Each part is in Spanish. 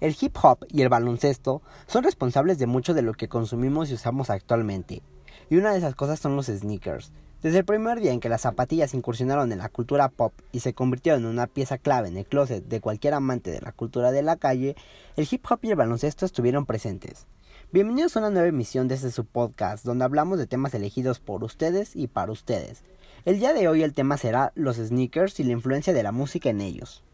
El hip hop y el baloncesto son responsables de mucho de lo que consumimos y usamos actualmente. Y una de esas cosas son los sneakers. Desde el primer día en que las zapatillas incursionaron en la cultura pop y se convirtieron en una pieza clave en el closet de cualquier amante de la cultura de la calle, el hip hop y el baloncesto estuvieron presentes. Bienvenidos a una nueva emisión de este su podcast, donde hablamos de temas elegidos por ustedes y para ustedes. El día de hoy el tema será los sneakers y la influencia de la música en ellos.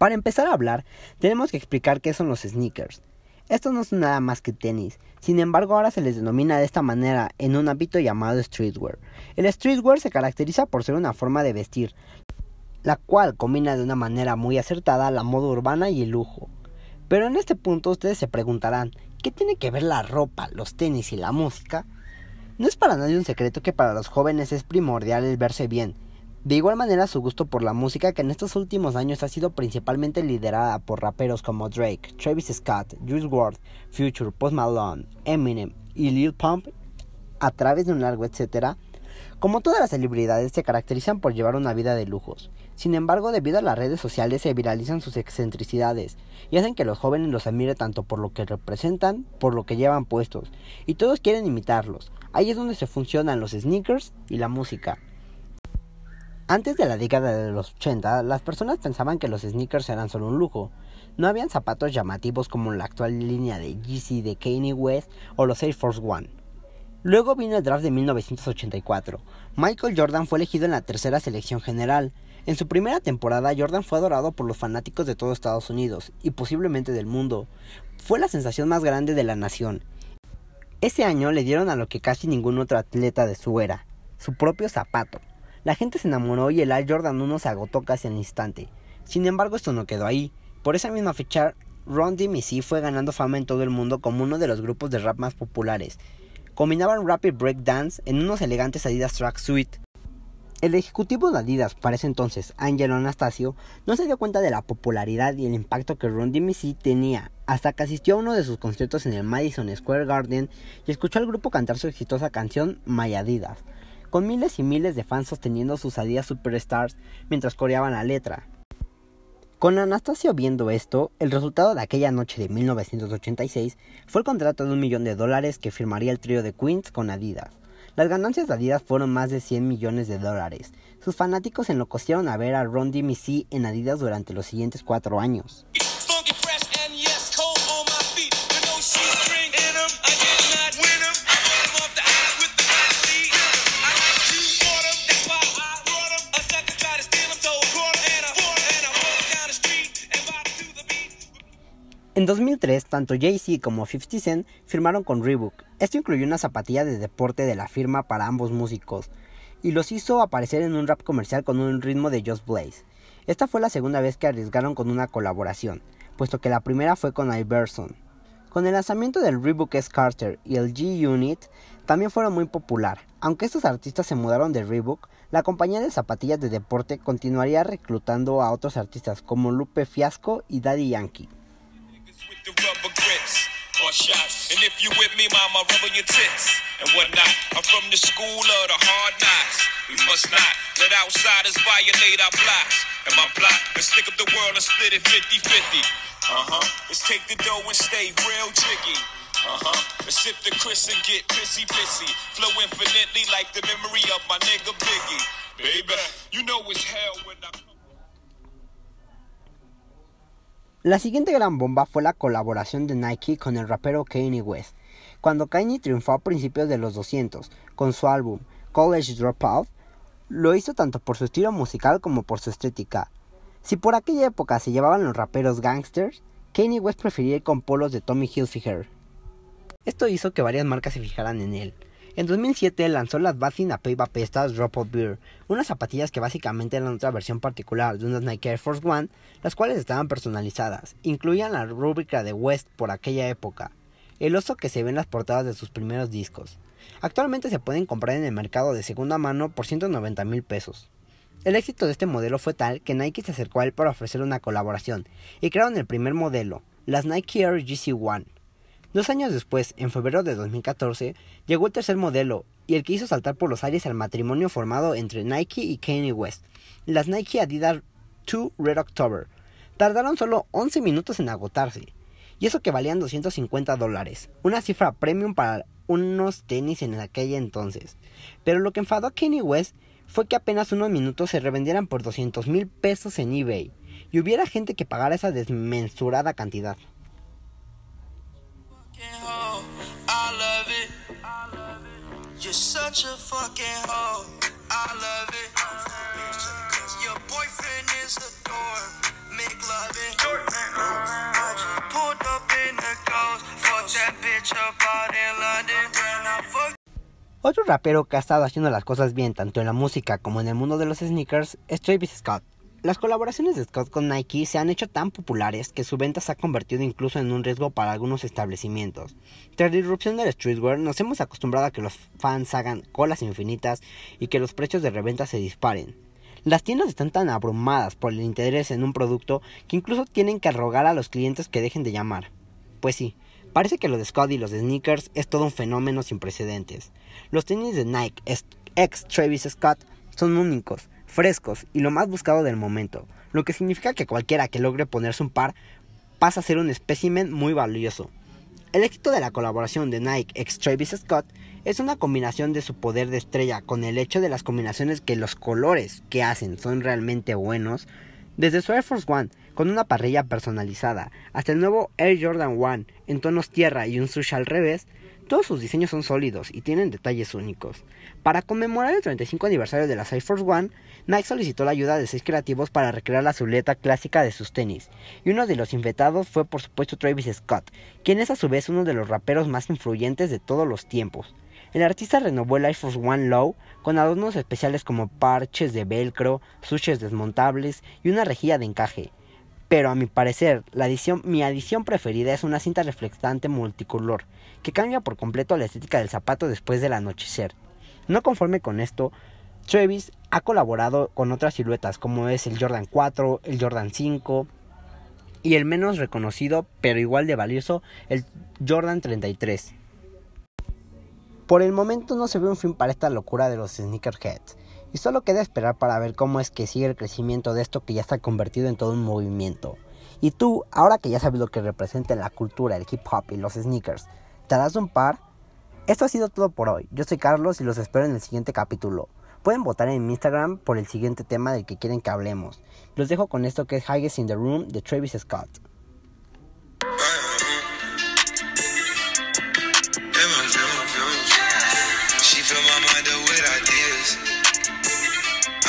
Para empezar a hablar, tenemos que explicar qué son los sneakers. Estos no son nada más que tenis, sin embargo ahora se les denomina de esta manera en un ámbito llamado streetwear. El streetwear se caracteriza por ser una forma de vestir, la cual combina de una manera muy acertada la moda urbana y el lujo. Pero en este punto ustedes se preguntarán, ¿qué tiene que ver la ropa, los tenis y la música? No es para nadie un secreto que para los jóvenes es primordial el verse bien, de igual manera su gusto por la música que en estos últimos años ha sido principalmente liderada por raperos como Drake, Travis Scott, Juice WRLD, Future, Post Malone, Eminem y Lil Pump a través de un largo etcétera, como todas las celebridades se caracterizan por llevar una vida de lujos. Sin embargo, debido a las redes sociales se viralizan sus excentricidades y hacen que los jóvenes los admiren tanto por lo que representan, por lo que llevan puestos, y todos quieren imitarlos. Ahí es donde se funcionan los sneakers y la música. Antes de la década de los 80, las personas pensaban que los sneakers eran solo un lujo. No habían zapatos llamativos como la actual línea de Yeezy de Kanye West o los Air Force One. Luego vino el draft de 1984. Michael Jordan fue elegido en la tercera selección general. En su primera temporada, Jordan fue adorado por los fanáticos de todo Estados Unidos y posiblemente del mundo. Fue la sensación más grande de la nación. Ese año le dieron a lo que casi ningún otro atleta de su era, su propio zapato. La gente se enamoró y el Air Jordan 1 se agotó casi al instante. Sin embargo, esto no quedó ahí. Por esa misma fecha, Ron DMC fue ganando fama en todo el mundo como uno de los grupos de rap más populares. Combinaban rap y breakdance en unos elegantes Adidas Track Suite. El ejecutivo de Adidas para ese entonces, Angelo Anastasio, no se dio cuenta de la popularidad y el impacto que Ron DMC tenía, hasta que asistió a uno de sus conciertos en el Madison Square Garden y escuchó al grupo cantar su exitosa canción My Adidas con miles y miles de fans sosteniendo sus Adidas Superstars mientras coreaban la letra. Con Anastasio viendo esto, el resultado de aquella noche de 1986 fue el contrato de un millón de dólares que firmaría el trío de Queens con Adidas. Las ganancias de Adidas fueron más de 100 millones de dólares. Sus fanáticos enloquecieron a ver a Ron DMC en Adidas durante los siguientes cuatro años. En 2003, tanto Jay-Z como 50 Cent firmaron con Reebok. Esto incluyó una zapatilla de deporte de la firma para ambos músicos y los hizo aparecer en un rap comercial con un ritmo de Just Blaze. Esta fue la segunda vez que arriesgaron con una colaboración, puesto que la primera fue con Iverson. Con el lanzamiento del Reebok S Carter y el G-Unit también fueron muy popular. Aunque estos artistas se mudaron de Reebok, la compañía de zapatillas de deporte continuaría reclutando a otros artistas como Lupe Fiasco y Daddy Yankee. Shots. And if you with me, mama, rubber your tits and whatnot. I'm from the school of the hard knocks. We must not let outsiders violate our blocks. And my block, let's stick up the world and split it 50 50. Uh huh. Let's take the dough and stay real jiggy. Uh huh. Let's sip the Chris and get pissy pissy. Flow infinitely like the memory of my nigga Biggie. Baby, you know it's hell when I. La siguiente gran bomba fue la colaboración de Nike con el rapero Kanye West. Cuando Kanye triunfó a principios de los 200 con su álbum College Dropout, lo hizo tanto por su estilo musical como por su estética. Si por aquella época se llevaban los raperos gangsters, Kanye West prefería ir con polos de Tommy Hilfiger. Esto hizo que varias marcas se fijaran en él. En 2007 lanzó las Bathing Apeiba Pestas Drop of Beer, unas zapatillas que básicamente eran otra versión particular de unas Nike Air Force One, las cuales estaban personalizadas. Incluían la rúbrica de West por aquella época, el oso que se ve en las portadas de sus primeros discos. Actualmente se pueden comprar en el mercado de segunda mano por 190 mil pesos. El éxito de este modelo fue tal que Nike se acercó a él para ofrecer una colaboración y crearon el primer modelo, las Nike Air GC1. Dos años después, en febrero de 2014, llegó el tercer modelo y el que hizo saltar por los aires al matrimonio formado entre Nike y Kanye West, las Nike Adidas 2 Red October. Tardaron solo 11 minutos en agotarse, y eso que valían 250 dólares, una cifra premium para unos tenis en aquella entonces. Pero lo que enfadó a Kanye West fue que apenas unos minutos se revendieran por 200 mil pesos en eBay, y hubiera gente que pagara esa desmensurada cantidad. Otro rapero que ha estado haciendo las cosas bien tanto en la música como en el mundo de los sneakers es Travis Scott. Las colaboraciones de Scott con Nike se han hecho tan populares que su venta se ha convertido incluso en un riesgo para algunos establecimientos. Tras la irrupción del streetwear, nos hemos acostumbrado a que los fans hagan colas infinitas y que los precios de reventa se disparen. Las tiendas están tan abrumadas por el interés en un producto que incluso tienen que rogar a los clientes que dejen de llamar. Pues sí, parece que lo de Scott y los de sneakers es todo un fenómeno sin precedentes. Los tenis de Nike ex Travis Scott son únicos frescos y lo más buscado del momento, lo que significa que cualquiera que logre ponerse un par pasa a ser un espécimen muy valioso. El éxito de la colaboración de Nike x Travis Scott es una combinación de su poder de estrella con el hecho de las combinaciones que los colores que hacen son realmente buenos, desde su Air Force One con una parrilla personalizada hasta el nuevo Air Jordan One en tonos tierra y un sushi al revés, todos sus diseños son sólidos y tienen detalles únicos. Para conmemorar el 35 aniversario de la Air Force One, Nike solicitó la ayuda de seis creativos para recrear la silueta clásica de sus tenis, y uno de los infectados fue por supuesto Travis Scott, quien es a su vez uno de los raperos más influyentes de todos los tiempos. El artista renovó el Air Force One Low con adornos especiales como parches de velcro, suches desmontables y una rejilla de encaje. Pero a mi parecer, la edición, mi adición preferida es una cinta reflectante multicolor, que cambia por completo la estética del zapato después del anochecer. No conforme con esto, Travis ha colaborado con otras siluetas como es el Jordan 4, el Jordan 5 y el menos reconocido pero igual de valioso, el Jordan 33. Por el momento no se ve un fin para esta locura de los sneakerheads y solo queda esperar para ver cómo es que sigue el crecimiento de esto que ya está convertido en todo un movimiento. Y tú, ahora que ya sabes lo que representa la cultura, el hip hop y los sneakers, ¿te das un par? Esto ha sido todo por hoy. Yo soy Carlos y los espero en el siguiente capítulo. Pueden votar en mi Instagram por el siguiente tema del que quieren que hablemos. Los dejo con esto que es Highest in the Room de Travis Scott.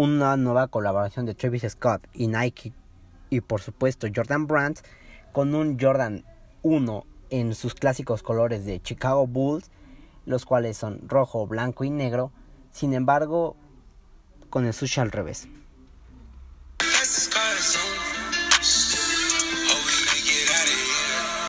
una nueva colaboración de Travis Scott y Nike y por supuesto Jordan Brands con un Jordan 1 en sus clásicos colores de Chicago Bulls, los cuales son rojo, blanco y negro, sin embargo con el sushi al revés.